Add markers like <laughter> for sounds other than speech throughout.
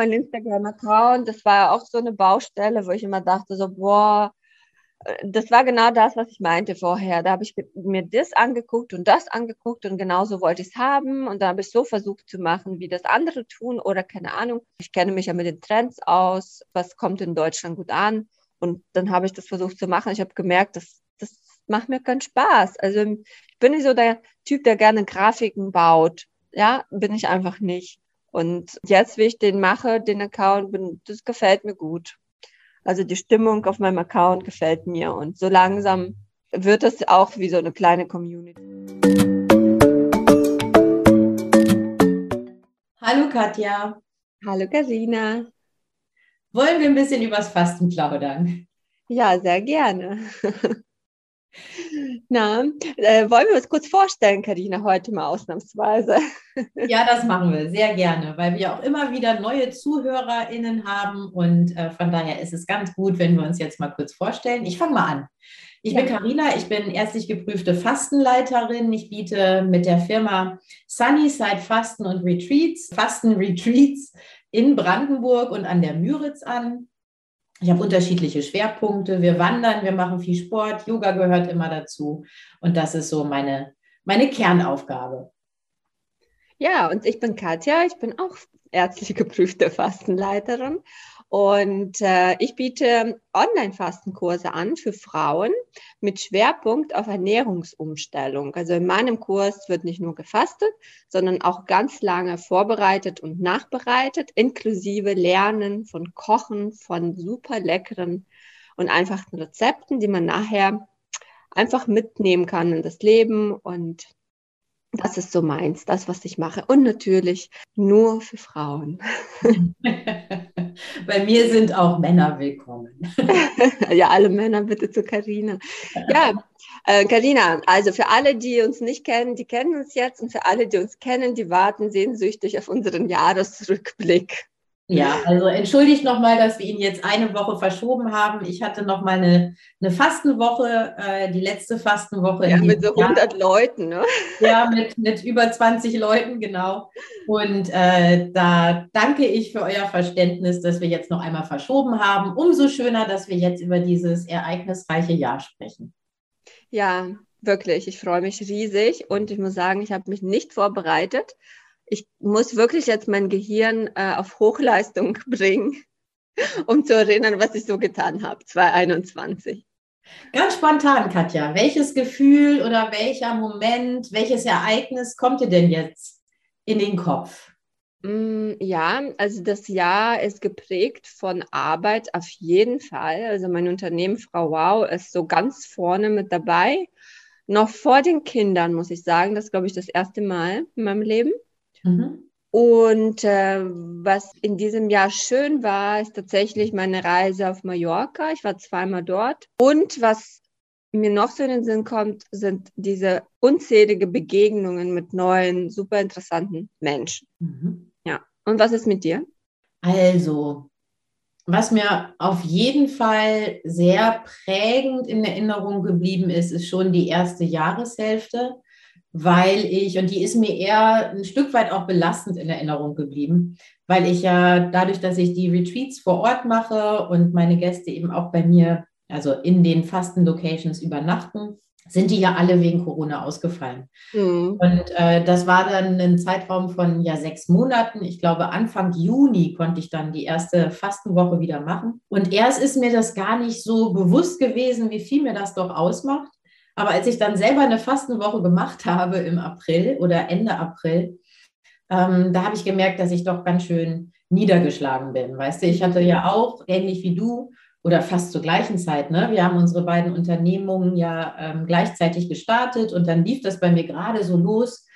meinen Instagram-Account. Das war auch so eine Baustelle, wo ich immer dachte, so, boah, äh, das war genau das, was ich meinte vorher. Da habe ich mir das angeguckt und das angeguckt und genauso wollte ich es haben. Und dann habe ich so versucht zu machen, wie das andere tun oder keine Ahnung. Ich kenne mich ja mit den Trends aus. Was kommt in Deutschland gut an? Und dann habe ich das versucht zu machen. Ich habe gemerkt, das, das macht mir keinen Spaß. Also ich bin nicht so der Typ, der gerne Grafiken baut. Ja, bin ich einfach nicht. Und jetzt, wie ich den mache, den Account, bin, das gefällt mir gut. Also die Stimmung auf meinem Account gefällt mir und so langsam wird es auch wie so eine kleine Community. Hallo Katja. Hallo Karina. Wollen wir ein bisschen übers Fasten plaudern? Ja, sehr gerne. <laughs> Na, äh, wollen wir uns kurz vorstellen, Karina, heute mal ausnahmsweise? Ja, das machen wir sehr gerne, weil wir auch immer wieder neue ZuhörerInnen haben und äh, von daher ist es ganz gut, wenn wir uns jetzt mal kurz vorstellen. Ich fange mal an. Ich ja. bin Karina, ich bin ärztlich geprüfte Fastenleiterin. Ich biete mit der Firma Sunnyside Fasten und Retreats, Fasten-Retreats in Brandenburg und an der Müritz an. Ich habe unterschiedliche Schwerpunkte. Wir wandern, wir machen viel Sport, Yoga gehört immer dazu. Und das ist so meine, meine Kernaufgabe. Ja, und ich bin Katja, ich bin auch ärztlich geprüfte Fastenleiterin und äh, ich biete Online-Fastenkurse an für Frauen mit Schwerpunkt auf Ernährungsumstellung. Also in meinem Kurs wird nicht nur gefastet, sondern auch ganz lange vorbereitet und nachbereitet, inklusive Lernen von Kochen, von super leckeren und einfachen Rezepten, die man nachher einfach mitnehmen kann in das Leben und das ist so meins, das, was ich mache. Und natürlich nur für Frauen. <laughs> Bei mir sind auch Männer willkommen. <laughs> ja, alle Männer bitte zu Karina. Ja, Karina, äh, also für alle, die uns nicht kennen, die kennen uns jetzt und für alle, die uns kennen, die warten sehnsüchtig auf unseren Jahresrückblick. Ja, also entschuldigt nochmal, dass wir ihn jetzt eine Woche verschoben haben. Ich hatte nochmal eine, eine Fastenwoche, äh, die letzte Fastenwoche. Ja, mit so 100 Jahr. Leuten, ne? <laughs> Ja, mit, mit über 20 Leuten, genau. Und äh, da danke ich für euer Verständnis, dass wir jetzt noch einmal verschoben haben. Umso schöner, dass wir jetzt über dieses ereignisreiche Jahr sprechen. Ja, wirklich. Ich freue mich riesig und ich muss sagen, ich habe mich nicht vorbereitet ich muss wirklich jetzt mein Gehirn äh, auf Hochleistung <laughs> bringen, um zu erinnern, was ich so getan habe, 2021. Ganz spontan, Katja, welches Gefühl oder welcher Moment, welches Ereignis kommt dir denn jetzt in den Kopf? Mm, ja, also das Jahr ist geprägt von Arbeit auf jeden Fall. Also mein Unternehmen Frau Wow ist so ganz vorne mit dabei. Noch vor den Kindern, muss ich sagen. Das ist, glaube ich, das erste Mal in meinem Leben. Mhm. Und äh, was in diesem Jahr schön war, ist tatsächlich meine Reise auf Mallorca. Ich war zweimal dort. Und was mir noch so in den Sinn kommt, sind diese unzählige Begegnungen mit neuen, super interessanten Menschen. Mhm. Ja. Und was ist mit dir? Also, was mir auf jeden Fall sehr prägend in Erinnerung geblieben ist, ist schon die erste Jahreshälfte weil ich, und die ist mir eher ein Stück weit auch belastend in Erinnerung geblieben, weil ich ja dadurch, dass ich die Retreats vor Ort mache und meine Gäste eben auch bei mir, also in den Fasten-Locations übernachten, sind die ja alle wegen Corona ausgefallen. Mhm. Und äh, das war dann ein Zeitraum von ja sechs Monaten. Ich glaube, Anfang Juni konnte ich dann die erste Fastenwoche wieder machen. Und erst ist mir das gar nicht so bewusst gewesen, wie viel mir das doch ausmacht. Aber als ich dann selber eine Fastenwoche gemacht habe im April oder Ende April, ähm, da habe ich gemerkt, dass ich doch ganz schön niedergeschlagen bin. Weißt du, ich hatte ja auch, ähnlich wie du, oder fast zur gleichen Zeit, ne? wir haben unsere beiden Unternehmungen ja ähm, gleichzeitig gestartet und dann lief das bei mir gerade so los,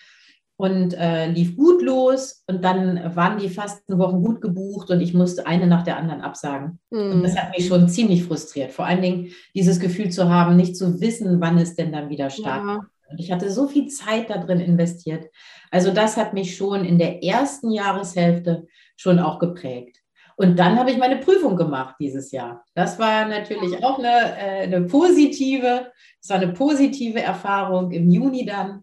und äh, lief gut los. Und dann waren die Fastenwochen gut gebucht und ich musste eine nach der anderen absagen. Mhm. Und das hat mich schon ziemlich frustriert. Vor allen Dingen dieses Gefühl zu haben, nicht zu wissen, wann es denn dann wieder startet. Ja. Ich hatte so viel Zeit da drin investiert. Also das hat mich schon in der ersten Jahreshälfte schon auch geprägt. Und dann habe ich meine Prüfung gemacht dieses Jahr. Das war natürlich auch eine, äh, eine positive, das war eine positive Erfahrung im Juni dann.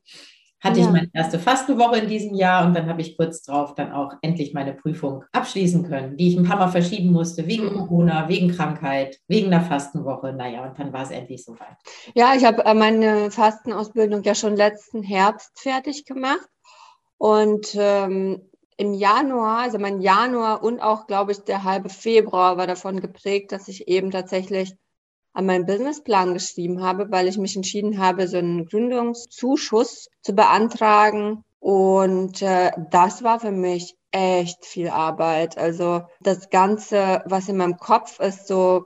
Hatte ja. ich meine erste Fastenwoche in diesem Jahr und dann habe ich kurz drauf dann auch endlich meine Prüfung abschließen können, die ich ein paar Mal verschieben musste, wegen mhm. Corona, wegen Krankheit, wegen der Fastenwoche. Naja, und dann war es endlich soweit. Ja, ich habe äh, meine Fastenausbildung ja schon letzten Herbst fertig gemacht. Und ähm, im Januar, also mein Januar und auch, glaube ich, der halbe Februar war davon geprägt, dass ich eben tatsächlich an meinen Businessplan geschrieben habe, weil ich mich entschieden habe, so einen Gründungszuschuss zu beantragen. Und äh, das war für mich echt viel Arbeit. Also das Ganze, was in meinem Kopf ist, so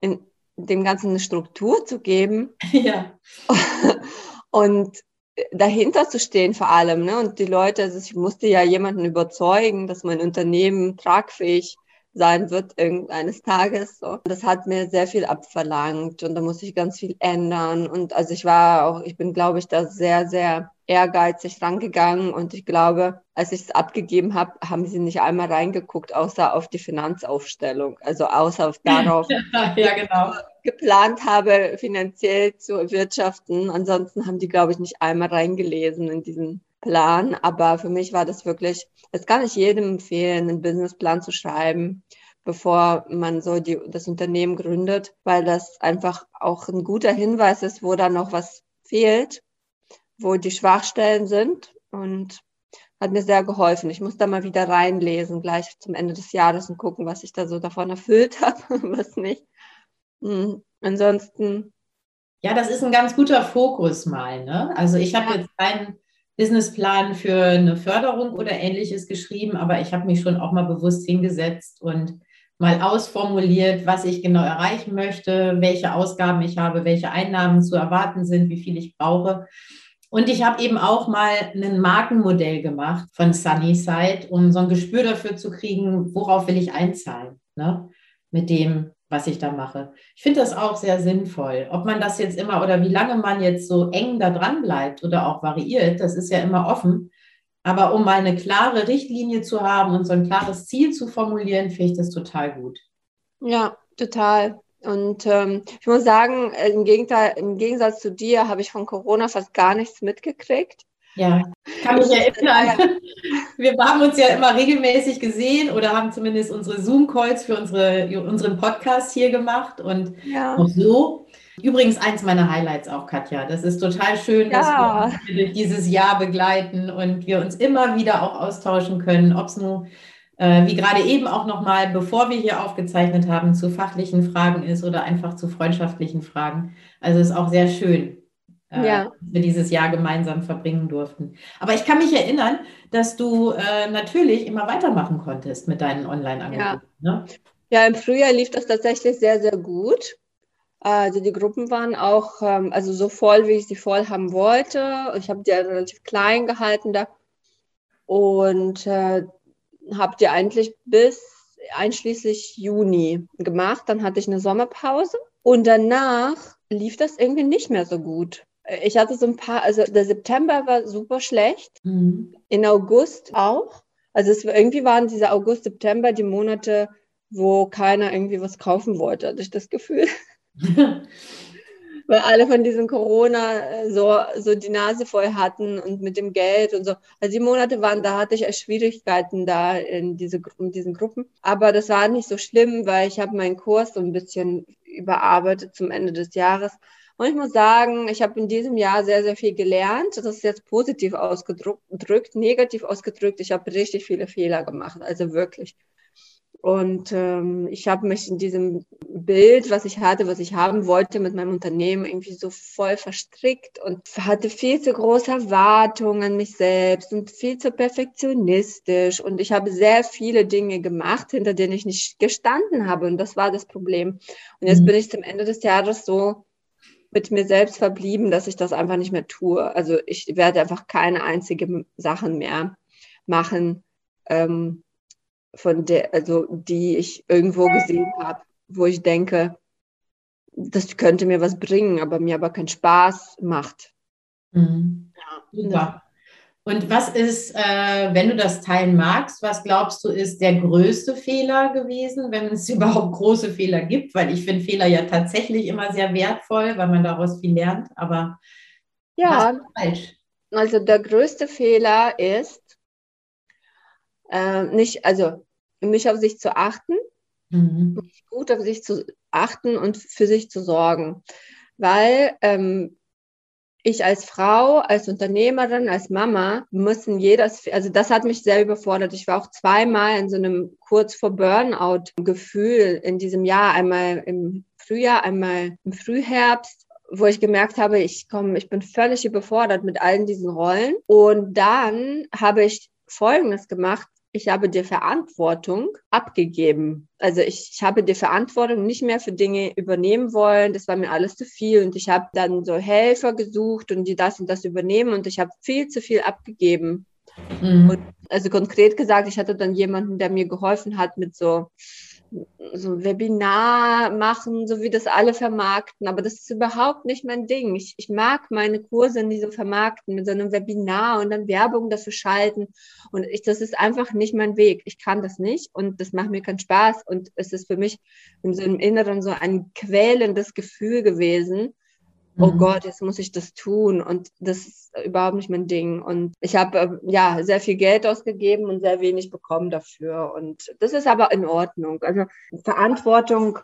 in dem Ganzen eine Struktur zu geben. <laughs> Ja. <laughs> und dahinter zu stehen vor allem. Ne? Und die Leute, also ich musste ja jemanden überzeugen, dass mein Unternehmen tragfähig sein wird irgendeines Tages. So. Das hat mir sehr viel abverlangt und da musste ich ganz viel ändern. Und also ich war auch, ich bin, glaube ich, da sehr, sehr ehrgeizig rangegangen und ich glaube, als ich es abgegeben habe, haben sie nicht einmal reingeguckt, außer auf die Finanzaufstellung, also außer auf <laughs> darauf, ja, genau. geplant habe, finanziell zu wirtschaften. Ansonsten haben die, glaube ich, nicht einmal reingelesen in diesen Plan. Aber für mich war das wirklich, es kann ich jedem empfehlen, einen Businessplan zu schreiben, bevor man so die, das Unternehmen gründet, weil das einfach auch ein guter Hinweis ist, wo da noch was fehlt, wo die Schwachstellen sind und hat mir sehr geholfen. Ich muss da mal wieder reinlesen, gleich zum Ende des Jahres und gucken, was ich da so davon erfüllt <laughs> habe, was nicht. Mhm. Ansonsten. Ja, das ist ein ganz guter Fokus mal. Ne? Also ich habe jetzt keinen Businessplan für eine Förderung oder ähnliches geschrieben, aber ich habe mich schon auch mal bewusst hingesetzt und mal ausformuliert, was ich genau erreichen möchte, welche Ausgaben ich habe, welche Einnahmen zu erwarten sind, wie viel ich brauche. Und ich habe eben auch mal ein Markenmodell gemacht von Sunnyside, um so ein Gespür dafür zu kriegen, worauf will ich einzahlen, ne? mit dem, was ich da mache. Ich finde das auch sehr sinnvoll. Ob man das jetzt immer oder wie lange man jetzt so eng da dran bleibt oder auch variiert, das ist ja immer offen. Aber um mal eine klare Richtlinie zu haben und so ein klares Ziel zu formulieren, finde ich das total gut. Ja, total. Und ähm, ich muss sagen, im, Gegenteil, im Gegensatz zu dir habe ich von Corona fast gar nichts mitgekriegt. Ja, kann mich erinnern. Wir haben uns ja immer regelmäßig gesehen oder haben zumindest unsere Zoom-Calls für unsere, unseren Podcast hier gemacht und ja. auch so. Übrigens eins meiner Highlights auch, Katja. Das ist total schön, ja. dass wir uns durch dieses Jahr begleiten und wir uns immer wieder auch austauschen können, ob es nur äh, wie gerade eben auch nochmal, bevor wir hier aufgezeichnet haben, zu fachlichen Fragen ist oder einfach zu freundschaftlichen Fragen. Also ist auch sehr schön äh, ja. wir dieses Jahr gemeinsam verbringen durften. Aber ich kann mich erinnern, dass du äh, natürlich immer weitermachen konntest mit deinen Online-Angeboten. Ja. Ne? ja, im Frühjahr lief das tatsächlich sehr, sehr gut. Also die Gruppen waren auch ähm, also so voll, wie ich sie voll haben wollte. Ich habe die relativ klein gehalten da und äh, habe die eigentlich bis einschließlich Juni gemacht. Dann hatte ich eine Sommerpause und danach lief das irgendwie nicht mehr so gut. Ich hatte so ein paar, also der September war super schlecht, mhm. in August auch. Also es war, irgendwie waren diese August, September die Monate, wo keiner irgendwie was kaufen wollte, hatte ich das Gefühl. <laughs> Weil alle von diesem Corona äh, so, so die Nase voll hatten und mit dem Geld und so. Also die Monate waren, da hatte ich echt Schwierigkeiten da in, diese, in diesen Gruppen. Aber das war nicht so schlimm, weil ich habe meinen Kurs so ein bisschen überarbeitet zum Ende des Jahres und ich muss sagen, ich habe in diesem Jahr sehr, sehr viel gelernt. Das ist jetzt positiv ausgedrückt, negativ ausgedrückt. Ich habe richtig viele Fehler gemacht, also wirklich. Und ähm, ich habe mich in diesem Bild, was ich hatte, was ich haben wollte mit meinem Unternehmen, irgendwie so voll verstrickt und hatte viel zu große Erwartungen an mich selbst und viel zu perfektionistisch. Und ich habe sehr viele Dinge gemacht, hinter denen ich nicht gestanden habe. Und das war das Problem. Und jetzt mhm. bin ich zum Ende des Jahres so mit mir selbst verblieben, dass ich das einfach nicht mehr tue. Also ich werde einfach keine einzige Sachen mehr machen, ähm, von der, also die ich irgendwo gesehen habe, wo ich denke, das könnte mir was bringen, aber mir aber keinen Spaß macht. Mhm. Ja, Super. Und was ist, äh, wenn du das teilen magst, was glaubst du ist der größte Fehler gewesen, wenn es <laughs> überhaupt große Fehler gibt? Weil ich finde Fehler ja tatsächlich immer sehr wertvoll, weil man daraus viel lernt. Aber ja, falsch. Also der größte Fehler ist, äh, nicht, also nicht auf sich zu achten, mhm. gut auf sich zu achten und für sich zu sorgen. Weil ähm, ich als Frau, als Unternehmerin, als Mama müssen jedes, also das hat mich sehr überfordert. Ich war auch zweimal in so einem kurz vor Burnout-Gefühl in diesem Jahr, einmal im Frühjahr, einmal im Frühherbst wo ich gemerkt habe, ich komme, ich bin völlig überfordert mit allen diesen Rollen. Und dann habe ich Folgendes gemacht ich habe die Verantwortung abgegeben. Also ich, ich habe die Verantwortung nicht mehr für Dinge übernehmen wollen. Das war mir alles zu viel. Und ich habe dann so Helfer gesucht und die das und das übernehmen. Und ich habe viel zu viel abgegeben. Mhm. Also konkret gesagt, ich hatte dann jemanden, der mir geholfen hat mit so so ein Webinar machen, so wie das alle vermarkten, aber das ist überhaupt nicht mein Ding. Ich, ich mag meine Kurse nicht so vermarkten mit so einem Webinar und dann Werbung dafür schalten und ich, das ist einfach nicht mein Weg. Ich kann das nicht und das macht mir keinen Spaß und es ist für mich in so einem Inneren so ein quälendes Gefühl gewesen, oh mhm. Gott, jetzt muss ich das tun und das ist überhaupt nicht mein Ding. Und ich habe äh, ja sehr viel Geld ausgegeben und sehr wenig bekommen dafür. Und das ist aber in Ordnung. Also Verantwortung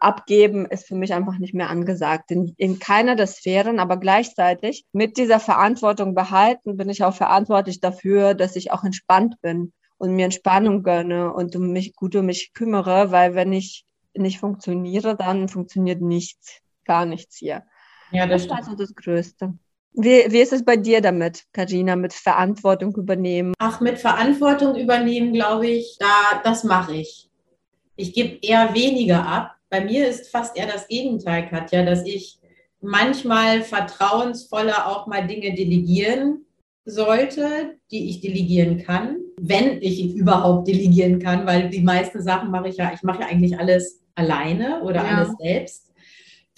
abgeben ist für mich einfach nicht mehr angesagt. In, in keiner der Sphären, aber gleichzeitig mit dieser Verantwortung behalten, bin ich auch verantwortlich dafür, dass ich auch entspannt bin und mir Entspannung gönne und um mich gut um mich kümmere, weil wenn ich nicht funktioniere, dann funktioniert nichts, gar nichts hier. Ja, das, das ist also das Größte. Wie, wie ist es bei dir damit, Karina, mit Verantwortung übernehmen? Ach, mit Verantwortung übernehmen, glaube ich, da, das mache ich. Ich gebe eher weniger ab. Bei mir ist fast eher das Gegenteil, Katja, dass ich manchmal vertrauensvoller auch mal Dinge delegieren sollte, die ich delegieren kann, wenn ich überhaupt delegieren kann, weil die meisten Sachen mache ich ja, ich mache ja eigentlich alles alleine oder ja. alles selbst.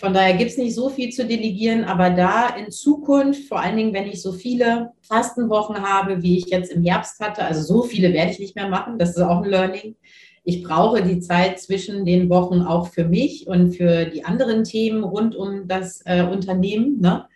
Von daher gibt es nicht so viel zu delegieren, aber da in Zukunft, vor allen Dingen, wenn ich so viele Fastenwochen habe, wie ich jetzt im Herbst hatte, also so viele werde ich nicht mehr machen, das ist auch ein Learning. Ich brauche die Zeit zwischen den Wochen auch für mich und für die anderen Themen rund um das äh, Unternehmen. Ne?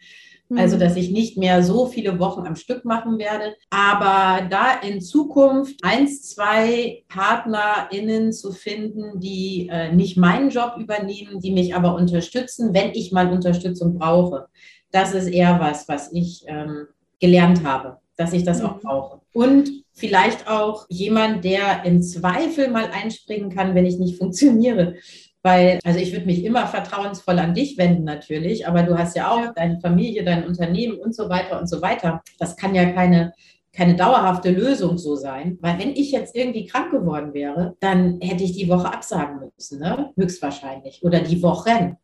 Also, mhm. dass ich nicht mehr so viele Wochen am Stück machen werde. Aber da in Zukunft eins, zwei PartnerInnen zu finden, die äh, nicht meinen Job übernehmen, die mich aber unterstützen, wenn ich mal Unterstützung brauche. Das ist eher was, was ich ähm, gelernt habe, dass ich das mhm. auch brauche. Und vielleicht auch jemand, der im Zweifel mal einspringen kann, wenn ich nicht funktioniere. Weil, also ich würde mich immer vertrauensvoll an dich wenden natürlich, aber du hast ja auch deine Familie, dein Unternehmen und so weiter und so weiter. Das kann ja keine, keine dauerhafte Lösung so sein. Weil wenn ich jetzt irgendwie krank geworden wäre, dann hätte ich die Woche absagen müssen, ne? höchstwahrscheinlich. Oder die Wochen.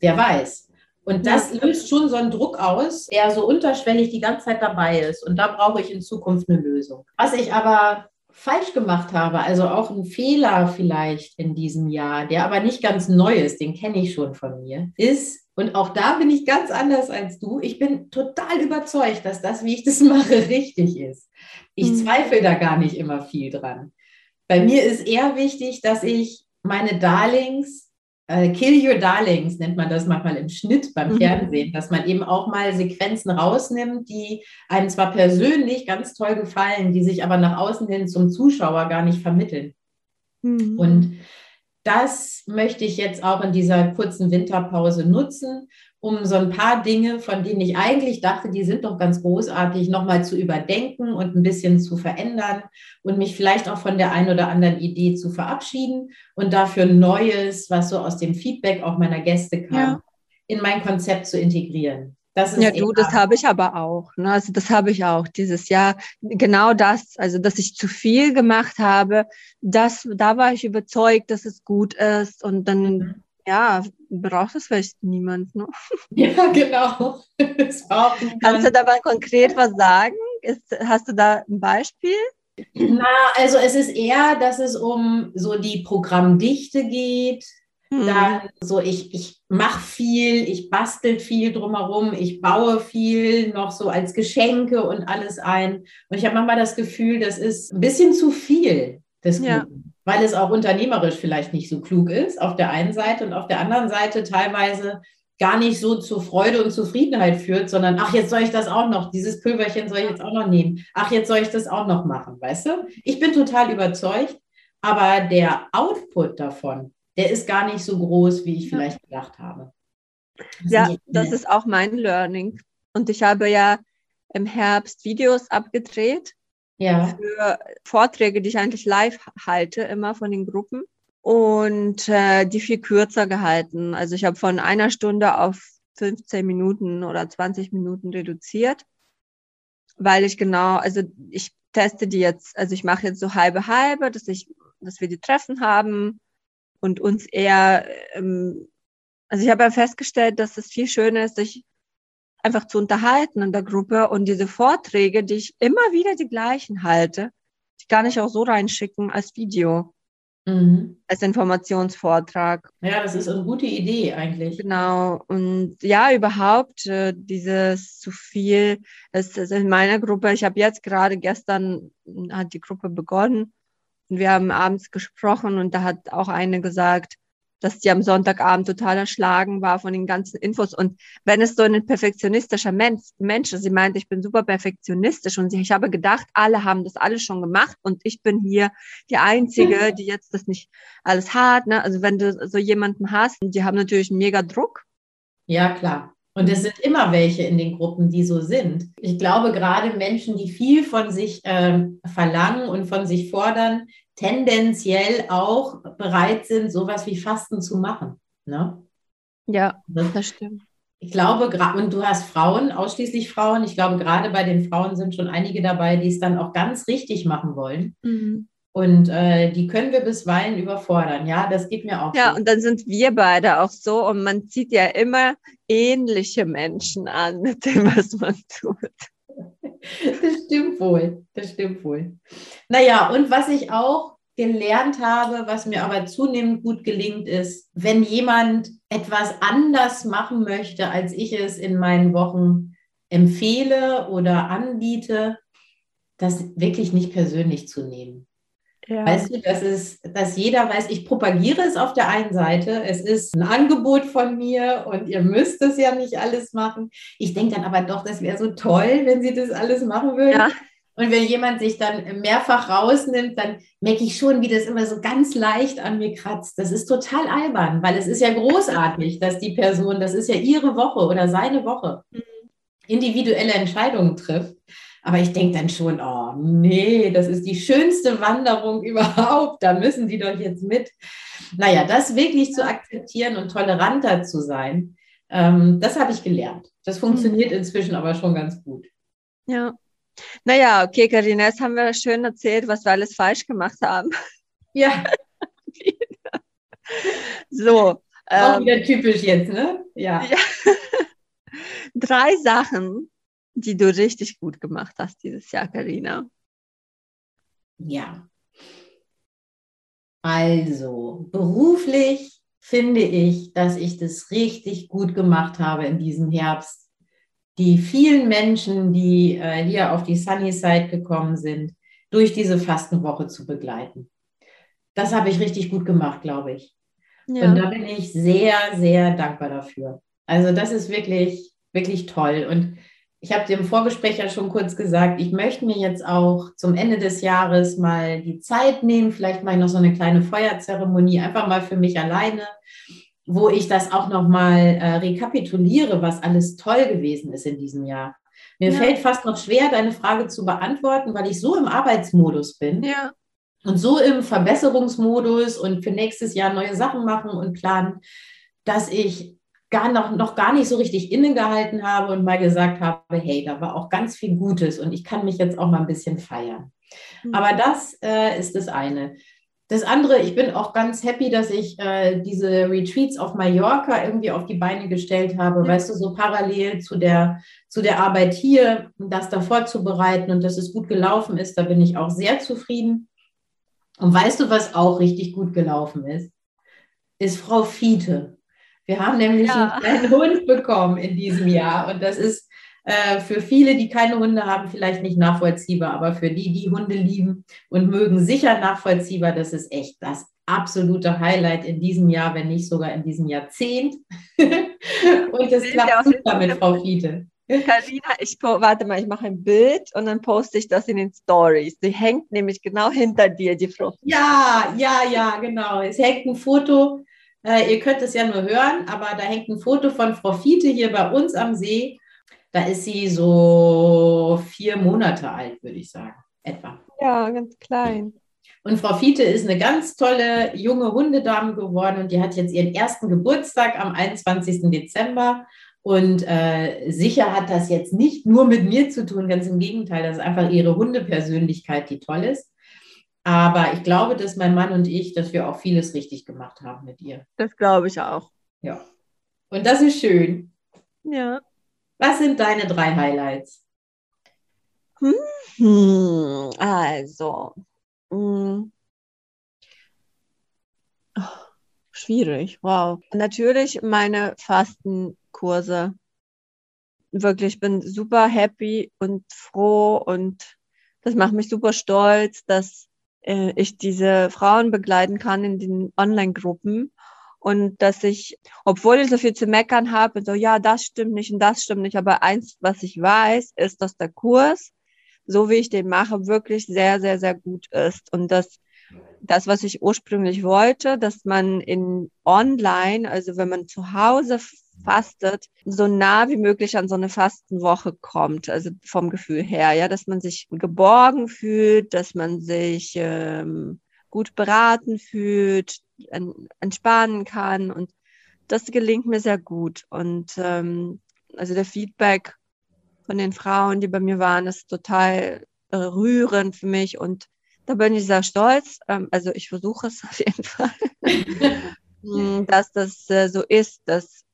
Wer weiß. Und das löst schon so einen Druck aus, der so unterschwellig die ganze Zeit dabei ist. Und da brauche ich in Zukunft eine Lösung. Was ich aber falsch gemacht habe, also auch ein Fehler vielleicht in diesem Jahr, der aber nicht ganz neu ist, den kenne ich schon von mir, ist, und auch da bin ich ganz anders als du, ich bin total überzeugt, dass das, wie ich das <laughs> mache, richtig ist. Ich mhm. zweifle da gar nicht immer viel dran. Bei mir ist eher wichtig, dass ich meine Darlings Kill Your Darlings nennt man das manchmal im Schnitt beim mhm. Fernsehen, dass man eben auch mal Sequenzen rausnimmt, die einem zwar persönlich ganz toll gefallen, die sich aber nach außen hin zum Zuschauer gar nicht vermitteln. Mhm. Und das möchte ich jetzt auch in dieser kurzen Winterpause nutzen, um so ein paar Dinge, von denen ich eigentlich dachte, die sind doch ganz großartig, nochmal zu überdenken und ein bisschen zu verändern und mich vielleicht auch von der einen oder anderen Idee zu verabschieden und dafür Neues, was so aus dem Feedback auch meiner Gäste kam, ja. in mein Konzept zu integrieren. ja, du, das habe ich aber auch. Ne? Also das habe ich auch dieses Jahr. Genau das, also dass ich zu viel gemacht habe, das, da war ich überzeugt, dass es gut ist. Und dann mhm ja, braucht es vielleicht niemand. Ne? <laughs> Ja, genau. Kannst du da mal konkret was sagen? Ist, hast du da ein Beispiel? Na, also es ist eher, dass es um so die Programmdichte geht. Hm. Dann so, ich, ich mache viel, ich bastel viel drumherum, ich baue viel noch so als Geschenke und alles ein. Und ich habe manchmal das Gefühl, das ist ein bisschen zu viel des Guten. Ja weil es auch unternehmerisch vielleicht nicht so klug ist, auf der einen Seite und auf der anderen Seite teilweise gar nicht so zur Freude und Zufriedenheit führt, sondern ach, jetzt soll ich das auch noch, dieses Pülverchen soll ich jetzt auch noch nehmen. Ach, jetzt soll ich das auch noch machen, weißt du? Ich bin total überzeugt, aber der Output davon, der ist gar nicht so groß, wie ich vielleicht gedacht habe. Das ja, das ist auch mein Learning. Und ich habe ja im Herbst Videos abgedreht ja. für Vorträge, die ich eigentlich live halte, immer von den Gruppen und äh, die viel kürzer gehalten. Also ich habe von einer Stunde auf 15 Minuten oder 20 Minuten reduziert, weil ich genau, also ich teste die jetzt, also ich mache jetzt so halbe halbe, dass ich, dass wir die Treffen haben und uns eher, ähm, also ich habe ja festgestellt, dass es viel schöner ist, sich einfach zu unterhalten in der Gruppe und diese Vorträge, die ich immer wieder die gleichen halte, die kann ich auch so reinschicken als Video. Mhm. Als Informationsvortrag. Ja, das ist eine gute Idee eigentlich. Genau. Und ja, überhaupt äh, dieses zu viel, es ist in meiner Gruppe, ich habe jetzt gerade gestern hat die Gruppe begonnen und wir haben abends gesprochen und da hat auch eine gesagt, dass die am Sonntagabend total erschlagen war von den ganzen Infos. Und wenn es so ein perfektionistischer Mensch, Mensch sie meinte, ich bin super perfektionistisch und ich habe gedacht, alle haben das alles schon gemacht und ich bin hier die Einzige, die jetzt das nicht alles hat. Ne? Also wenn du so jemanden hast, die haben natürlich mega Druck. Ja, klar. Und es sind immer welche in den Gruppen, die so sind. Ich glaube, gerade Menschen, die viel von sich äh, verlangen und von sich fordern, tendenziell auch bereit sind, sowas wie Fasten zu machen. Ne? Ja, das stimmt. Ich glaube, und du hast Frauen, ausschließlich Frauen. Ich glaube, gerade bei den Frauen sind schon einige dabei, die es dann auch ganz richtig machen wollen. Mhm. Und äh, die können wir bisweilen überfordern. Ja, das geht mir auch. Ja, so. und dann sind wir beide auch so und man zieht ja immer ähnliche Menschen an <laughs> mit dem, was man tut. Das stimmt wohl, das stimmt wohl. Naja, und was ich auch gelernt habe, was mir aber zunehmend gut gelingt, ist, wenn jemand etwas anders machen möchte, als ich es in meinen Wochen empfehle oder anbiete, das wirklich nicht persönlich zu nehmen. Ja. Weißt du, das ist, dass jeder weiß, ich propagiere es auf der einen Seite, es ist ein Angebot von mir und ihr müsst es ja nicht alles machen. Ich denke dann aber doch, das wäre so toll, wenn sie das alles machen würden. Ja. Und wenn jemand sich dann mehrfach rausnimmt, dann merke ich schon, wie das immer so ganz leicht an mir kratzt. Das ist total albern, weil es ist ja großartig, dass die Person, das ist ja ihre Woche oder seine Woche, mhm. individuelle Entscheidungen trifft. Aber ich denke dann schon, oh nee, das ist die schönste Wanderung <laughs> überhaupt. Da müssen die doch jetzt mit. Naja, das wirklich zu akzeptieren und toleranter zu sein, ähm, das habe ich gelernt. Das funktioniert mhm. inzwischen aber schon ganz gut. Ja, naja, okay, Karina, jetzt haben wir schön erzählt, was wir alles falsch gemacht haben. Ja. <laughs> so. Auch ähm, wieder typisch jetzt, ne? Ja. <laughs> ja. Drei Sachen, die du richtig gut gemacht hast dieses Jahr, Karina. Ja. Also, beruflich finde ich, dass ich das richtig gut gemacht habe in diesem Herbst die vielen Menschen, die äh, hier auf die Sunny Side gekommen sind, durch diese Fastenwoche zu begleiten. Das habe ich richtig gut gemacht, glaube ich. Ja. Und da bin ich sehr, sehr dankbar dafür. Also das ist wirklich, wirklich toll. Und ich habe dir im Vorgespräch ja schon kurz gesagt, ich möchte mir jetzt auch zum Ende des Jahres mal die Zeit nehmen, vielleicht mal noch so eine kleine Feuerzeremonie, einfach mal für mich alleine wo ich das auch nochmal äh, rekapituliere, was alles toll gewesen ist in diesem Jahr. Mir ja. fällt fast noch schwer, deine Frage zu beantworten, weil ich so im Arbeitsmodus bin ja. und so im Verbesserungsmodus und für nächstes Jahr neue Sachen machen und planen, dass ich gar noch, noch gar nicht so richtig innegehalten habe und mal gesagt habe, hey, da war auch ganz viel Gutes und ich kann mich jetzt auch mal ein bisschen feiern. Mhm. Aber das äh, ist das eine. Das andere, ich bin auch ganz happy, dass ich äh, diese Retreats auf Mallorca irgendwie auf die Beine gestellt habe, ja. weißt du, so parallel zu der, zu der Arbeit hier, das da vorzubereiten und dass es gut gelaufen ist, da bin ich auch sehr zufrieden. Und weißt du, was auch richtig gut gelaufen ist? Ist Frau Fiete. Wir haben nämlich ja. einen Hund bekommen in diesem Jahr und das ist Äh, für viele, die keine Hunde haben, vielleicht nicht nachvollziehbar, aber für die, die Hunde lieben und mögen, sicher nachvollziehbar. Das ist echt das absolute Highlight in diesem Jahr, wenn nicht sogar in diesem Jahrzehnt. <laughs> und das klappt super mit Frau Fiete. Karina, ich warte mal, ich mache ein Bild und dann poste ich das in den Stories. Die hängt nämlich genau hinter dir, die Frau. Ja, ja, ja, genau. Es hängt ein Foto. Äh, ihr könnt es ja nur hören, aber da hängt ein Foto von Frau Fiete hier bei uns am See. Da ist sie so vier Monate alt, würde ich sagen, etwa. Ja, ganz klein. Und Frau Fiete ist eine ganz tolle junge Hundedame geworden und die hat jetzt ihren ersten Geburtstag am 21. Dezember. Und äh, sicher hat das jetzt nicht nur mit mir zu tun, ganz im Gegenteil, das ist einfach ihre Hundepersönlichkeit, die toll ist. Aber ich glaube, dass mein Mann und ich, dass wir auch vieles richtig gemacht haben mit ihr. Das glaube ich auch. Ja. Und das ist schön. Ja. Was sind deine drei Highlights? Hm, also, hm. Oh, schwierig, wow. Natürlich meine Fastenkurse. Wirklich, ich bin super happy und froh und das macht mich super stolz, dass äh, ich diese Frauen begleiten kann in den Online-Gruppen. Und dass ich, obwohl ich so viel zu meckern habe, so, ja, das stimmt nicht und das stimmt nicht, aber eins, was ich weiß, ist, dass der Kurs, so wie ich den mache, wirklich sehr, sehr, sehr gut ist. Und dass das, was ich ursprünglich wollte, dass man in online, also wenn man zu Hause fastet, so nah wie möglich an so eine Fastenwoche kommt, also vom Gefühl her, ja, dass man sich geborgen fühlt, dass man sich ähm, gut beraten fühlt, entspannen kann und das gelingt mir sehr gut. Und ähm, also der Feedback von den Frauen, die bei mir waren, ist total rührend für mich und da bin ich sehr stolz. Ähm, also ich versuche es <laughs> auf jeden Fall, <laughs> hm, dass das äh, so ist, dass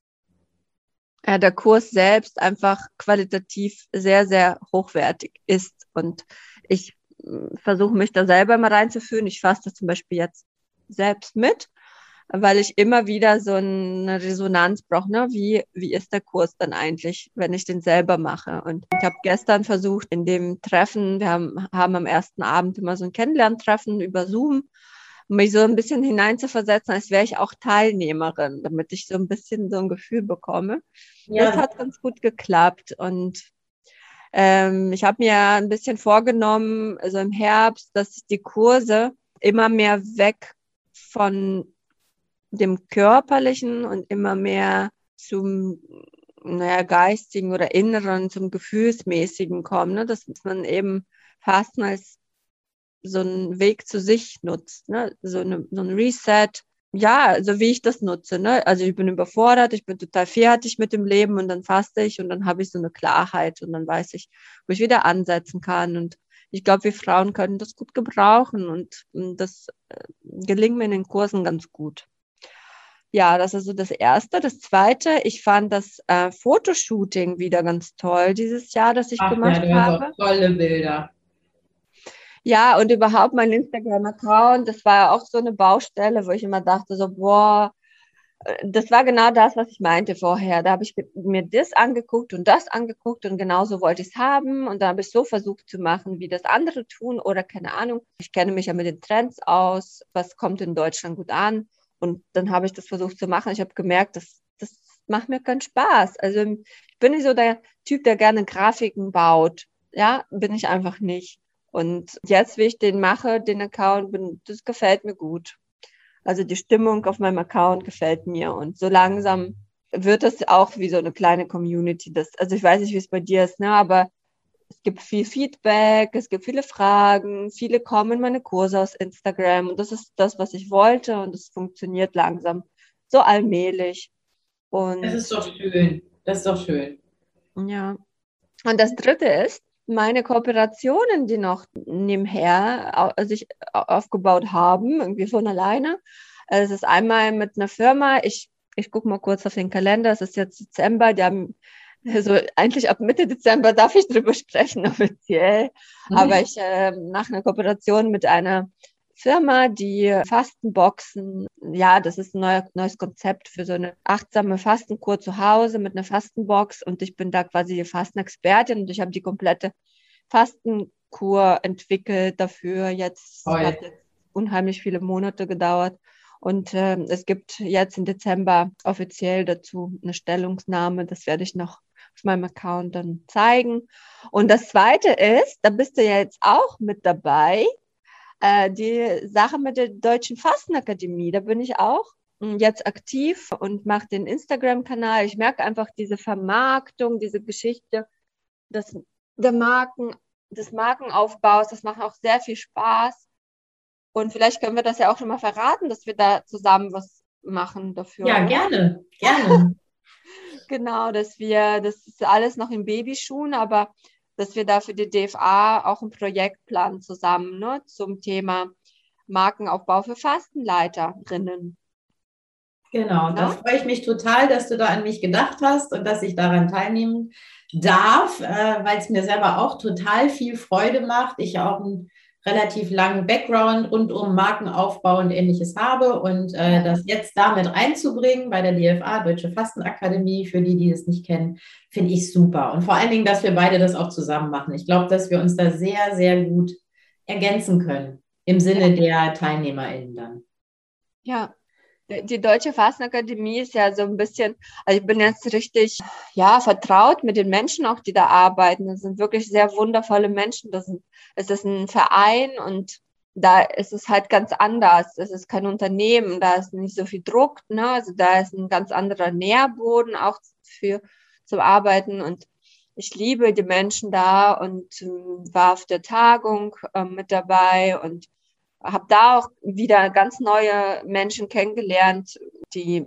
äh, der Kurs selbst einfach qualitativ sehr, sehr hochwertig ist. Und ich hm, versuche mich da selber mal reinzuführen. Ich fasse das zum Beispiel jetzt selbst mit, weil ich immer wieder so eine Resonanz brauche. Ne? Wie, wie ist der Kurs dann eigentlich, wenn ich den selber mache? Und ich habe gestern versucht, in dem Treffen, wir haben, haben am ersten Abend immer so ein Kennenlerntreffen über Zoom, um mich so ein bisschen hineinzuversetzen, als wäre ich auch Teilnehmerin, damit ich so ein bisschen so ein Gefühl bekomme. Ja. Das hat ganz gut geklappt und ähm, ich habe mir ein bisschen vorgenommen, also im Herbst, dass ich die Kurse immer mehr weg von dem Körperlichen und immer mehr zum naja, geistigen oder inneren, zum Gefühlsmäßigen kommen, ne? dass man eben Fasten als so einen Weg zu sich nutzt, ne? so, eine, so ein Reset. Ja, so wie ich das nutze. Ne? Also ich bin überfordert, ich bin total fertig mit dem Leben und dann faste ich und dann habe ich so eine Klarheit und dann weiß ich, wo ich wieder ansetzen kann. Und ich glaube, wir Frauen können das gut gebrauchen und, und das äh, gelingt mir in den Kursen ganz gut. Ja, das ist so das Erste. Das Zweite, ich fand das äh, Fotoshooting wieder ganz toll dieses Jahr, das ich Ach, gemacht ja, habe. Tolle Bilder. Ja, und überhaupt mein Instagram-Account, das war auch so eine Baustelle, wo ich immer dachte, so, boah, äh, das war genau das, was ich meinte vorher. Da habe ich mir das angeguckt und das angeguckt und genauso wollte ich es haben. Und da habe ich so versucht zu machen, wie das andere tun oder keine Ahnung. Ich kenne mich ja mit den Trends aus. Was kommt in Deutschland gut an? Und dann habe ich das versucht zu machen. Ich habe gemerkt, das, das macht mir keinen Spaß. Also ich bin nicht so der Typ, der gerne Grafiken baut. Ja, bin ich einfach nicht. Und jetzt, wie ich den mache, den Account, bin, das gefällt mir gut. Also die Stimmung auf meinem Account gefällt mir. Und so langsam wird das auch wie so eine kleine Community. Das, also ich weiß nicht, wie es bei dir ist, ne? aber es gibt viel Feedback, es gibt viele Fragen, viele kommen in meine Kurse aus Instagram und das ist das, was ich wollte und es funktioniert langsam, so allmählich. Und das ist doch schön, das ist doch schön. Ja. Und das Dritte ist, meine Kooperationen, die noch nebenher sich aufgebaut haben, irgendwie von alleine. Es ist einmal mit einer Firma, ich, ich gucke mal kurz auf den Kalender, es ist jetzt Dezember, die haben also eigentlich ab Mitte Dezember darf ich drüber <laughs> sprechen offiziell, mhm. aber ich äh, mache eine Kooperation mit einer Firma, die Fastenboxen, ja, das ist ein neuer, neues Konzept für so eine achtsame Fastenkur zu Hause mit einer Fastenbox und ich bin da quasi die Fastenexpertin und ich habe die komplette Fastenkur entwickelt dafür. Jetzt Oi. hat jetzt unheimlich viele Monate gedauert. Und äh, es gibt jetzt im Dezember offiziell dazu eine Stellungnahme. Das werde ich noch auf meinem Account dann zeigen. Und das Zweite ist, da bist du ja jetzt auch mit dabei, äh, die Sache mit der Deutschen Fastenakademie. Da bin ich auch hm, jetzt aktiv und mache den Instagram-Kanal. Ich merke einfach diese Vermarktung, diese Geschichte des, der Marken, des Markenaufbaus. Das macht auch sehr viel Spaß. Und vielleicht können wir das ja auch schon mal verraten, dass wir da zusammen was machen dafür. Ja, gerne, <laughs> gerne. genau, dass wir, das ist alles noch in Babyschuhen, aber dass wir da für die DFA auch einen Projektplan zusammen ne, zum Thema Markenaufbau für Fastenleiterinnen. Genau, da freue ich mich total, dass du da an mich gedacht hast und dass ich daran teilnehmen darf, äh, weil es mir selber auch total viel Freude macht. Ich auch ein relativ langen Background rund um Markenaufbau und ähnliches habe und äh, das jetzt damit einzubringen bei der DFA, Deutsche Fastenakademie, für die, die das nicht kennen, finde ich super. Und vor allen Dingen, dass wir beide das auch zusammen machen. Ich glaube, dass wir uns da sehr, sehr gut ergänzen können im Sinne der TeilnehmerInnen dann. Ja, die Deutsche Fastenakademie ist ja so ein bisschen, also ich bin jetzt richtig, ja, vertraut mit den Menschen auch, die da arbeiten. Das sind wirklich sehr wundervolle Menschen. Das, sind, es ist ein Verein und da ist es halt ganz anders. Es ist kein Unternehmen, da ist nicht so viel Druck, ne? Also da ist ein ganz anderer Nährboden auch für zum Arbeiten und ich liebe die Menschen da und äh, war auf der Tagung äh, mit dabei und habe da auch wieder ganz neue Menschen kennengelernt, die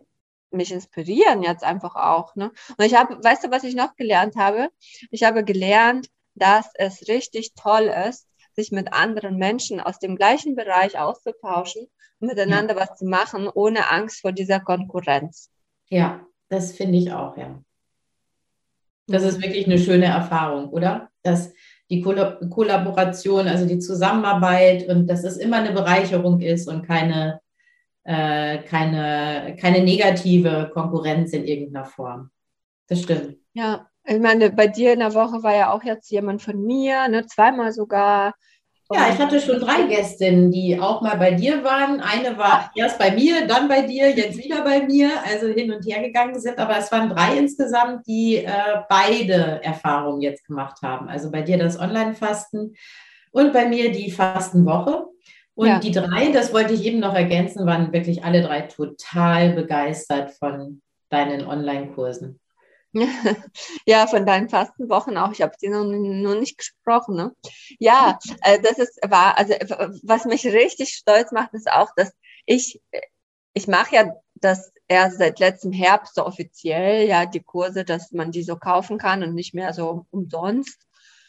mich inspirieren jetzt einfach auch. Ne? Und ich habe, weißt du, was ich noch gelernt habe? Ich habe gelernt, dass es richtig toll ist, sich mit anderen Menschen aus dem gleichen Bereich auszutauschen und miteinander ja. was zu machen, ohne Angst vor dieser Konkurrenz. Ja, das finde ich auch, ja. Das ist wirklich eine schöne Erfahrung, oder? Dass die Kollaboration, also die Zusammenarbeit und dass es immer eine Bereicherung ist und keine, äh, keine, keine negative Konkurrenz in irgendeiner Form. Das stimmt. Ja, ich meine, bei dir in der Woche war ja auch jetzt jemand von mir, ne, zweimal sogar. Ja, ich hatte schon drei Gästinnen, die auch mal bei dir waren. Eine war erst bei mir, dann bei dir, jetzt wieder bei mir, also hin und her gegangen sind. Aber es waren drei insgesamt, die äh, beide Erfahrungen jetzt gemacht haben. Also bei dir das Online-Fasten und bei mir die Fastenwoche. Und ja. die drei, das wollte ich eben noch ergänzen, waren wirklich alle drei total begeistert von deinen Online-Kursen. <laughs> ja, von deinen Fastenwochen auch. Ich habe sie noch, noch nicht gesprochen. Ne? Ja, äh, das ist war, also was mich richtig stolz macht, ist auch, dass ich, ich mache ja das erst seit letztem Herbst so offiziell, ja, die Kurse, dass man die so kaufen kann und nicht mehr so umsonst.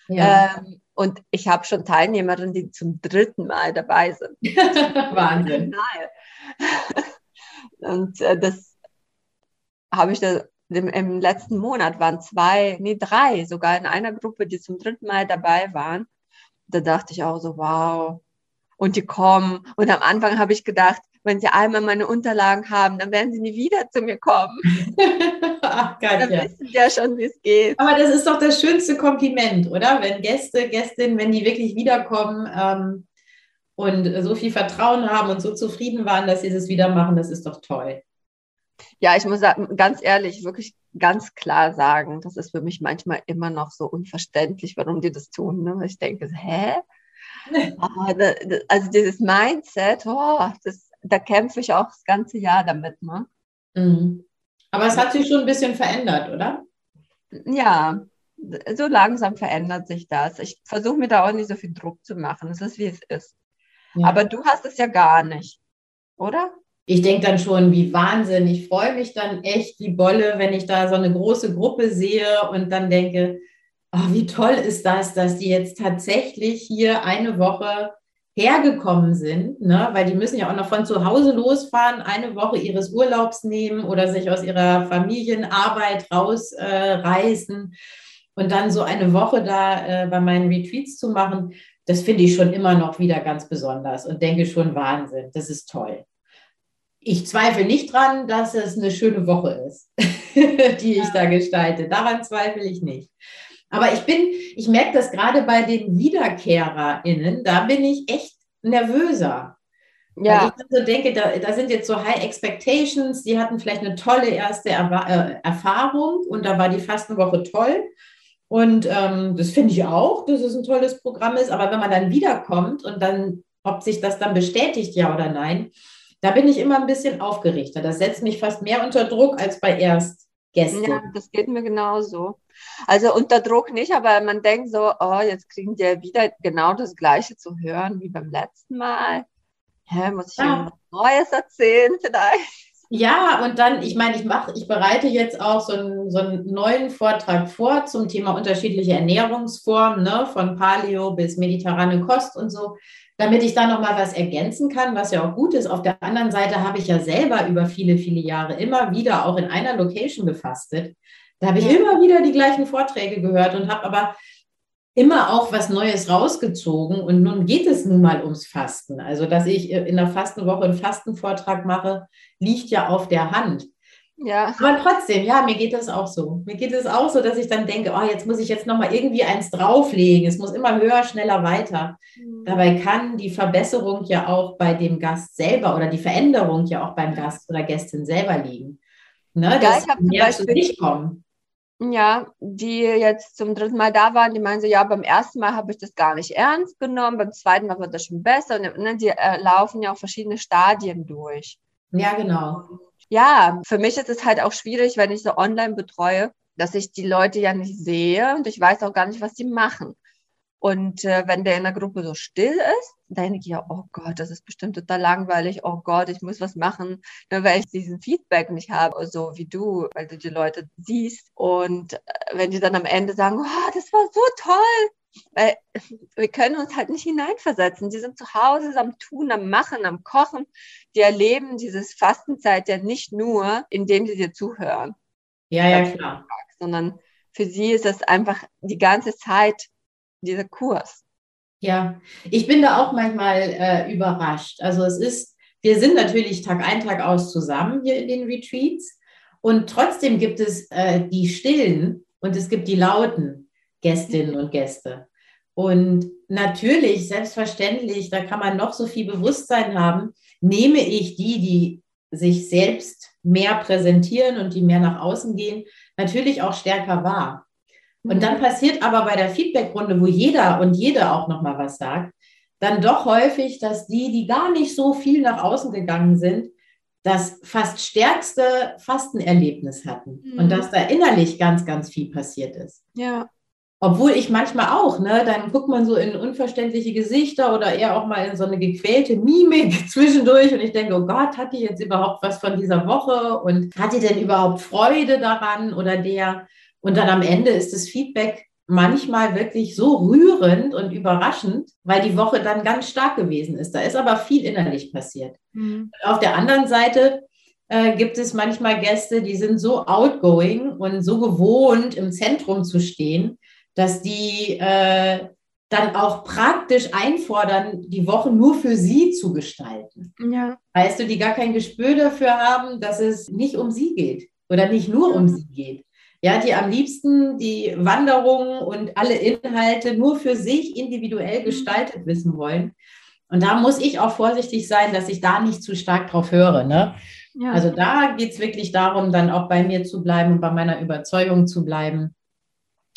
Ja. Ähm, und ich habe schon Teilnehmerinnen, die zum dritten Mal dabei sind. <laughs> Wahnsinn. <laughs> und äh, das habe ich da im, im letzten Monat waren zwei, nee, drei sogar in einer Gruppe, die zum dritten Mal dabei waren. Da dachte ich auch so, wow. Und die kommen. Und am Anfang habe ich gedacht, wenn sie einmal meine Unterlagen haben, dann werden sie nie wieder zu mir kommen. <laughs> Ach, Gott, dann ja. wissen sie ja schon, wie es geht. Aber das ist doch das schönste Kompliment, oder? Wenn Gäste, Gästinnen, wenn die wirklich wiederkommen ähm, und so viel Vertrauen haben und so zufrieden waren, dass sie es wieder machen, das ist doch toll. Ja, ich muss ganz ehrlich, wirklich ganz klar sagen, das ist für mich manchmal immer noch so unverständlich, warum die das tun. Ne? Ich denke, hä? <laughs> also dieses Mindset, oh, das, da kämpfe ich auch das ganze Jahr damit. Ne? Mhm. Aber es hat sich schon ein bisschen verändert, oder? Ja, so langsam verändert sich das. Ich versuche mir da auch nicht so viel Druck zu machen. Es ist, wie es ist. Ja. Aber du hast es ja gar nicht, oder? Ich denke dann schon, wie Wahnsinn. Ich freue mich dann echt wie Bolle, wenn ich da so eine große Gruppe sehe und dann denke, oh, wie toll ist das, dass die jetzt tatsächlich hier eine Woche hergekommen sind, ne? weil die müssen ja auch noch von zu Hause losfahren, eine Woche ihres Urlaubs nehmen oder sich aus ihrer Familienarbeit rausreißen äh, und dann so eine Woche da äh, bei meinen Retreats zu machen das finde ich schon immer noch wieder ganz besonders und denke schon Wahnsinn, das ist toll. Ich zweifle nicht dran, dass es eine schöne Woche ist, <laughs> die ich da gestalte. Daran zweifle ich nicht. Aber ich bin, ich merke das gerade bei den WiederkehrerInnen, da bin ich echt nervöser. Ja. Weil ich so denke, da, da, sind jetzt so High Expectations, die hatten vielleicht eine tolle erste er äh, Erfahrung und da war die Fastenwoche toll. Und ähm, das finde ich auch, dass es ein tolles Programm ist. Aber wenn man dann wiederkommt und dann, ob sich das dann bestätigt, ja oder nein, da bin ich immer ein bisschen aufgerichtet. Das setzt mich fast mehr unter Druck als bei Erstgästen. Ja, das geht mir genauso. Also unter Druck nicht, aber man denkt so, oh, jetzt kriegen die ja wieder genau das Gleiche zu hören wie beim letzten Mal. Hä, muss ich ja. Neues erzählen vielleicht? Ja, und dann, ich meine, ich mache, ich bereite jetzt auch so einen, so einen neuen Vortrag vor zum Thema unterschiedliche Ernährungsformen, ne, von Paleo bis mediterrane Kost und so, damit ich da nochmal was ergänzen kann, was ja auch gut ist. Auf der anderen Seite habe ich ja selber über viele, viele Jahre immer wieder auch in einer Location gefastet. Da habe ich immer wieder die gleichen Vorträge gehört und habe aber immer auch was Neues rausgezogen. Und nun geht es nun mal ums Fasten. Also, dass ich in der Fastenwoche einen Fastenvortrag mache, liegt ja auf der Hand. Ja. Aber trotzdem, ja, mir geht das auch so. Mir geht es auch so, dass ich dann denke, oh, jetzt muss ich jetzt nochmal irgendwie eins drauflegen. Es muss immer höher, schneller, weiter. Mhm. Dabei kann die Verbesserung ja auch bei dem Gast selber oder die Veränderung ja auch beim Gast oder Gästin selber liegen. Ne, ja, dass ich habe zum Beispiel nicht kommen. Ja, die jetzt zum dritten Mal da waren, die meinen so, ja, beim ersten Mal habe ich das gar nicht ernst genommen, beim zweiten Mal wird das schon besser. Und ne, die äh, laufen ja auch verschiedene Stadien durch. Ja, genau. Ja, für mich ist es halt auch schwierig, wenn ich so online betreue, dass ich die Leute ja nicht sehe und ich weiß auch gar nicht, was die machen. Und äh, wenn der in der Gruppe so still ist, dann denke ich ja, oh Gott, das ist bestimmt total langweilig. Oh Gott, ich muss was machen, nur weil ich diesen Feedback nicht habe, so wie du, weil du die Leute siehst. Und äh, wenn die dann am Ende sagen, oh, das war so toll, weil wir können uns halt nicht hineinversetzen. Die sind zu Hause am Tun, am Machen, am Kochen. Die erleben dieses Fastenzeit ja nicht nur, indem sie dir zuhören. Ja, ja, klar. Sondern für sie ist das einfach die ganze Zeit dieser Kurs. Ja, ich bin da auch manchmal äh, überrascht. Also es ist, wir sind natürlich Tag ein, Tag aus zusammen hier in den Retreats und trotzdem gibt es äh, die stillen und es gibt die lauten Gästinnen und Gäste. Und natürlich, selbstverständlich, da kann man noch so viel Bewusstsein haben, nehme ich die, die sich selbst mehr präsentieren und die mehr nach außen gehen, natürlich auch stärker wahr. Und dann mhm. passiert aber bei der Feedbackrunde, wo jeder und jede auch nochmal was sagt, dann doch häufig, dass die, die gar nicht so viel nach außen gegangen sind, das fast stärkste Fastenerlebnis hatten mhm. und dass da innerlich ganz, ganz viel passiert ist. Ja. Obwohl ich manchmal auch, ne, dann guckt man so in unverständliche Gesichter oder eher auch mal in so eine gequälte Mimik <laughs> zwischendurch und ich denke, oh Gott, hat die jetzt überhaupt was von dieser Woche und hat die denn überhaupt Freude daran oder der? Und dann am Ende ist das Feedback manchmal wirklich so rührend und überraschend, weil die Woche dann ganz stark gewesen ist. Da ist aber viel innerlich passiert. Mhm. Auf der anderen Seite äh, gibt es manchmal Gäste, die sind so outgoing und so gewohnt, im Zentrum zu stehen, dass die äh, dann auch praktisch einfordern, die Woche nur für sie zu gestalten. Ja. Weißt du, die gar kein Gespür dafür haben, dass es nicht um sie geht oder nicht nur um sie geht ja, die am liebsten die Wanderungen und alle Inhalte nur für sich individuell gestaltet wissen wollen. Und da muss ich auch vorsichtig sein, dass ich da nicht zu stark drauf höre. Ne? Ja. Also da geht es wirklich darum, dann auch bei mir zu bleiben und bei meiner Überzeugung zu bleiben,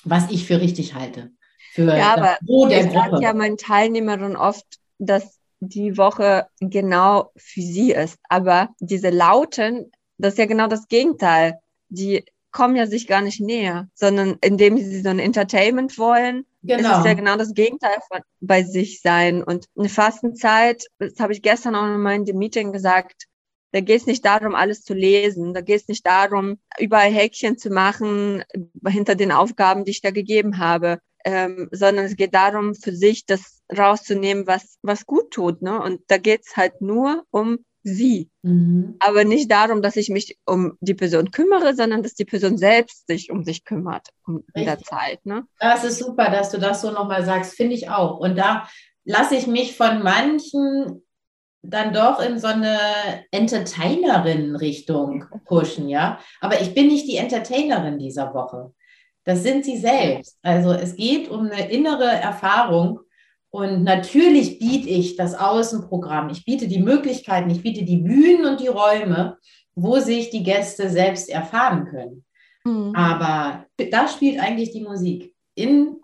was ich für richtig halte. Für ja, aber Pro der ich sage ja meinen Teilnehmerinnen oft, dass die Woche genau für sie ist. Aber diese Lauten, das ist ja genau das Gegenteil. Die kommen ja sich gar nicht näher, sondern indem sie so ein Entertainment wollen, genau. ist es ja genau das Gegenteil von bei sich sein. Und eine Fastenzeit, das habe ich gestern auch nochmal in dem Meeting gesagt, da geht es nicht darum, alles zu lesen. Da geht es nicht darum, überall Häkchen zu machen hinter den Aufgaben, die ich da gegeben habe, ähm, sondern es geht darum, für sich das rauszunehmen, was, was gut tut. Ne? Und da geht es halt nur um sie. Mhm. Aber nicht darum, dass ich mich um die Person kümmere, sondern dass die Person selbst sich um sich kümmert um in der Zeit. Ne? Das ist super, dass du das so nochmal sagst, finde ich auch. Und da lasse ich mich von manchen dann doch in so eine Entertainerin-Richtung pushen, ja. Aber ich bin nicht die Entertainerin dieser Woche. Das sind sie selbst. Also es geht um eine innere Erfahrung. Und natürlich biete ich das Außenprogramm. Ich biete die Möglichkeiten, ich biete die Bühnen und die Räume, wo sich die Gäste selbst erfahren können. Mhm. Aber da spielt eigentlich die Musik in,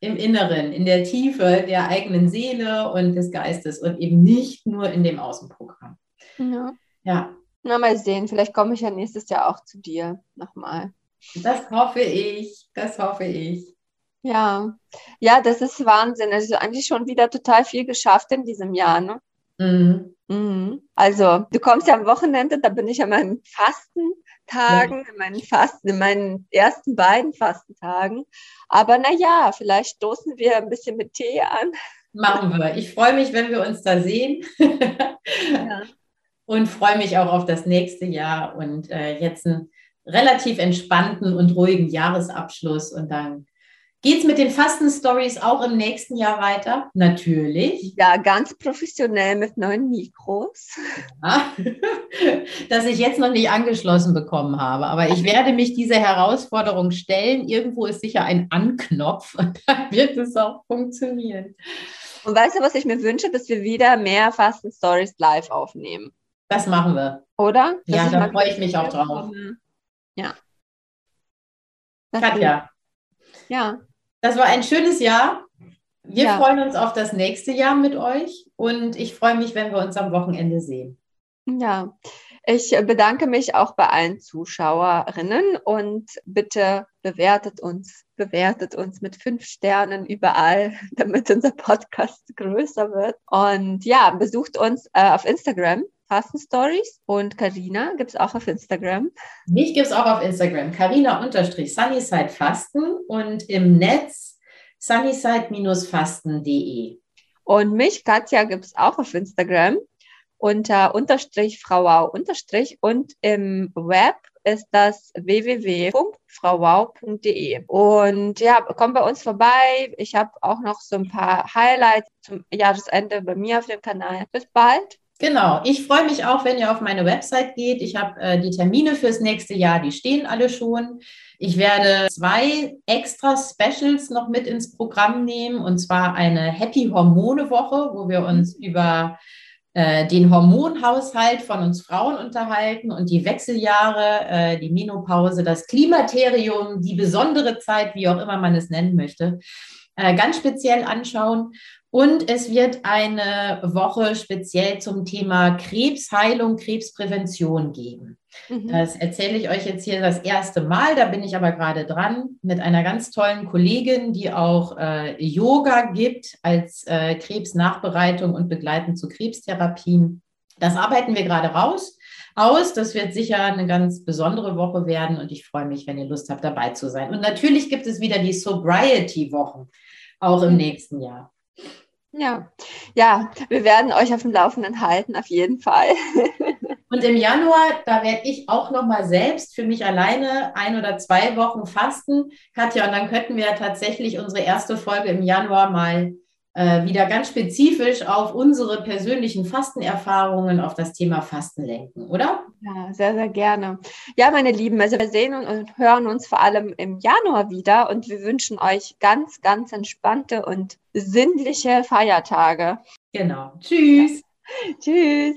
im Inneren, in der Tiefe der eigenen Seele und des Geistes und eben nicht nur in dem Außenprogramm. Ja. ja. Na, mal sehen, vielleicht komme ich ja nächstes Jahr auch zu dir nochmal. Das hoffe ich, das hoffe ich. Ja, ja, das ist Wahnsinn. Also eigentlich schon wieder total viel geschafft in diesem Jahr, ne? Mhm. Mhm. Also, du kommst ja am Wochenende, da bin ich an meinen Fastentagen, ja. in meinen Fasten, in meinen ersten beiden Fastentagen. Aber naja, vielleicht stoßen wir ein bisschen mit Tee an. Machen wir. Ich freue mich, wenn wir uns da sehen. ja. <laughs> Und freue mich auch auf das nächste Jahr und äh, jetzt ein relativ entspannten und ruhigen Jahresabschluss und dann Geht es mit den Fasten-Stories auch im nächsten Jahr weiter? Natürlich. Ja, ganz professionell mit neuen Mikros. Ja, <laughs> das ich jetzt noch nicht angeschlossen bekommen habe. Aber ich werde mich dieser Herausforderung stellen. Irgendwo ist sicher ein Anknopf <laughs> und dann wird es auch funktionieren. Und weißt du, was ich mir wünsche? Dass wir wieder mehr Fasten-Stories live aufnehmen. Das machen wir. Oder? Dass ja, da freue ich mich auch drauf. Ja. Das Katja. Ja. Das war ein schönes Jahr. Wir ja. freuen uns auf das nächste Jahr mit euch und ich freue mich, wenn wir uns am Wochenende sehen. Ja, ich bedanke mich auch bei allen Zuschauerinnen und bitte bewertet uns, bewertet uns mit fünf Sternen überall, <laughs> damit unser Podcast größer wird. Und ja, besucht uns äh, auf Instagram. Fasten Stories und Karina gibt es auch auf Instagram. Mich gibt es auch auf Instagram. Karina unterstrich Sunnyside Fasten und im Netz sunnyside-fasten.de. Und mich, Katja, gibt es auch auf Instagram unter unterstrich frauau unterstrich und im Web ist das www.frauwau.de. Und ja, kommt bei uns vorbei. Ich habe auch noch so ein paar Highlights zum Jahresende bei mir auf dem Kanal. Bis bald. Genau, ich freue mich auch, wenn ihr auf meine Website geht. Ich habe äh, die Termine fürs nächste Jahr, die stehen alle schon. Ich werde zwei extra Specials noch mit ins Programm nehmen, und zwar eine Happy Hormone Woche, wo wir uns über äh, den Hormonhaushalt von uns Frauen unterhalten und die Wechseljahre, äh, die Menopause, das Klimaterium, die besondere Zeit, wie auch immer man es nennen möchte, äh, ganz speziell anschauen. Und es wird eine Woche speziell zum Thema Krebsheilung, Krebsprävention geben. Mhm. Das erzähle ich euch jetzt hier das erste Mal. Da bin ich aber gerade dran mit einer ganz tollen Kollegin, die auch äh, Yoga gibt als äh, Krebsnachbereitung und begleitend zu Krebstherapien. Das arbeiten wir gerade raus aus. Das wird sicher eine ganz besondere Woche werden und ich freue mich, wenn ihr Lust habt, dabei zu sein. Und natürlich gibt es wieder die Sobriety-Wochen, auch im mhm. nächsten Jahr. Ja, ja, wir werden euch auf dem Laufenden halten, auf jeden Fall. <laughs> Und im Januar, da werde ich auch nochmal selbst für mich alleine ein oder zwei Wochen fasten, Katja, und dann könnten wir tatsächlich unsere erste Folge im Januar mal wieder ganz spezifisch auf unsere persönlichen Fastenerfahrungen, auf das Thema Fasten lenken, oder? Ja, sehr, sehr gerne. Ja, meine Lieben, also wir sehen und hören uns vor allem im Januar wieder und wir wünschen euch ganz, ganz entspannte und sinnliche Feiertage. Genau. Tschüss. Ja. Tschüss.